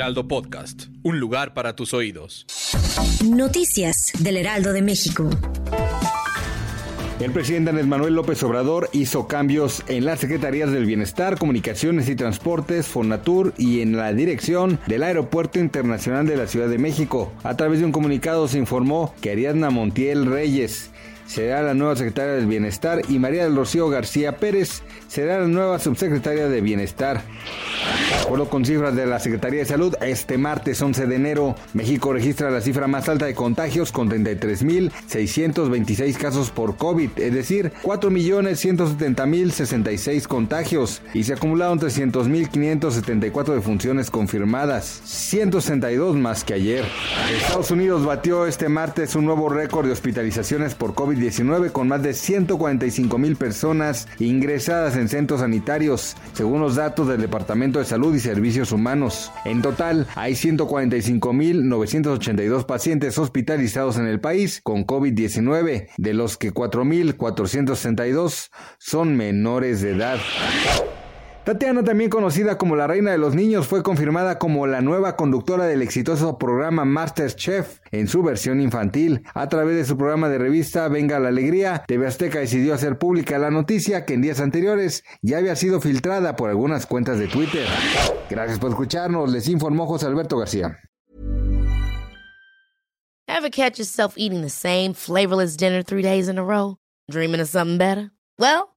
Heraldo Podcast, un lugar para tus oídos. Noticias del Heraldo de México. El presidente Andrés Manuel López Obrador hizo cambios en las Secretarías del Bienestar, Comunicaciones y Transportes, Fonatur y en la dirección del Aeropuerto Internacional de la Ciudad de México. A través de un comunicado se informó que Ariadna Montiel Reyes será la nueva secretaria del Bienestar y María del Rocío García Pérez será la nueva subsecretaria de Bienestar. De acuerdo con cifras de la Secretaría de Salud, este martes 11 de enero, México registra la cifra más alta de contagios con 33.626 casos por COVID, es decir, 4.170.066 contagios y se acumularon 300.574 defunciones confirmadas, 162 más que ayer. Estados Unidos batió este martes un nuevo récord de hospitalizaciones por COVID-19 con más de 145 mil personas ingresadas en centros sanitarios, según los datos del Departamento de Salud y Servicios Humanos. En total, hay 145.982 pacientes hospitalizados en el país con COVID-19, de los que 4.462 son menores de edad. Tatiana, también conocida como la reina de los niños, fue confirmada como la nueva conductora del exitoso programa MasterChef en su versión infantil. A través de su programa de revista Venga la Alegría, TV Azteca decidió hacer pública la noticia que en días anteriores ya había sido filtrada por algunas cuentas de Twitter. Gracias por escucharnos, les informó José Alberto García. Ever catch yourself eating the same flavorless dinner three days in a row? Dreaming of something better? Well,